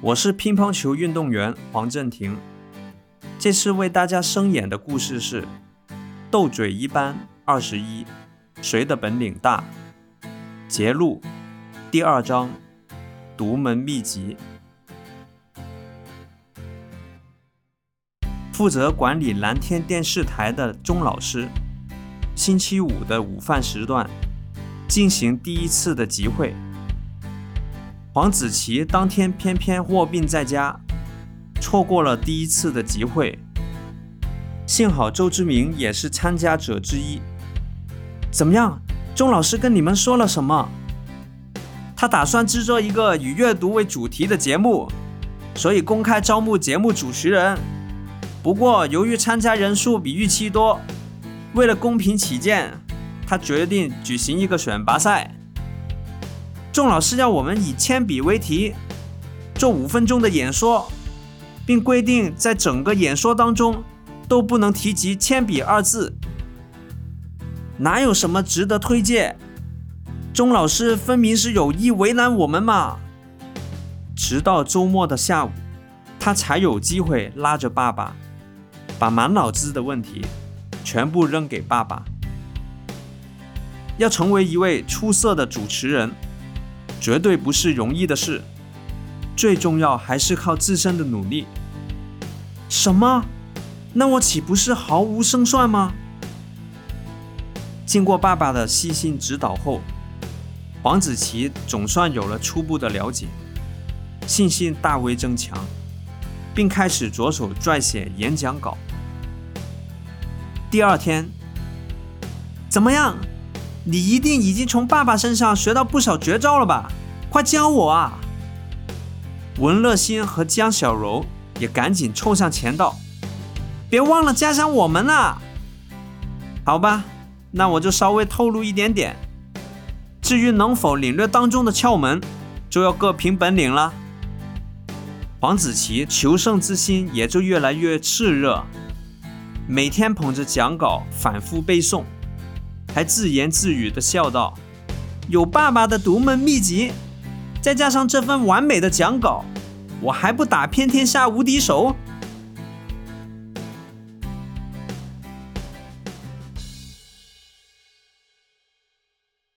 我是乒乓球运动员黄镇廷。这次为大家声演的故事是《斗嘴一班二十一》，谁的本领大？节录第二章，独门秘籍。负责管理蓝天电视台的钟老师，星期五的午饭时段进行第一次的集会。黄子琪当天偏偏卧病在家，错过了第一次的集会。幸好周志明也是参加者之一。怎么样，钟老师跟你们说了什么？他打算制作一个以阅读为主题的节目，所以公开招募节目主持人。不过由于参加人数比预期多，为了公平起见，他决定举行一个选拔赛。钟老师要我们以铅笔为题，做五分钟的演说，并规定在整个演说当中都不能提及铅笔二字。哪有什么值得推荐？钟老师分明是有意为难我们嘛！直到周末的下午，他才有机会拉着爸爸，把满脑子的问题全部扔给爸爸。要成为一位出色的主持人。绝对不是容易的事，最重要还是靠自身的努力。什么？那我岂不是毫无胜算吗？经过爸爸的细心指导后，黄子琪总算有了初步的了解，信心大为增强，并开始着手撰写演讲稿。第二天，怎么样？你一定已经从爸爸身上学到不少绝招了吧？快教我啊！文乐欣和江小柔也赶紧凑上前道：“别忘了加上我们啊！”好吧，那我就稍微透露一点点。至于能否领略当中的窍门，就要各凭本领了。黄子琪求胜之心也就越来越炽热，每天捧着讲稿反复背诵。还自言自语地笑道：“有爸爸的独门秘籍，再加上这份完美的讲稿，我还不打遍天下无敌手？”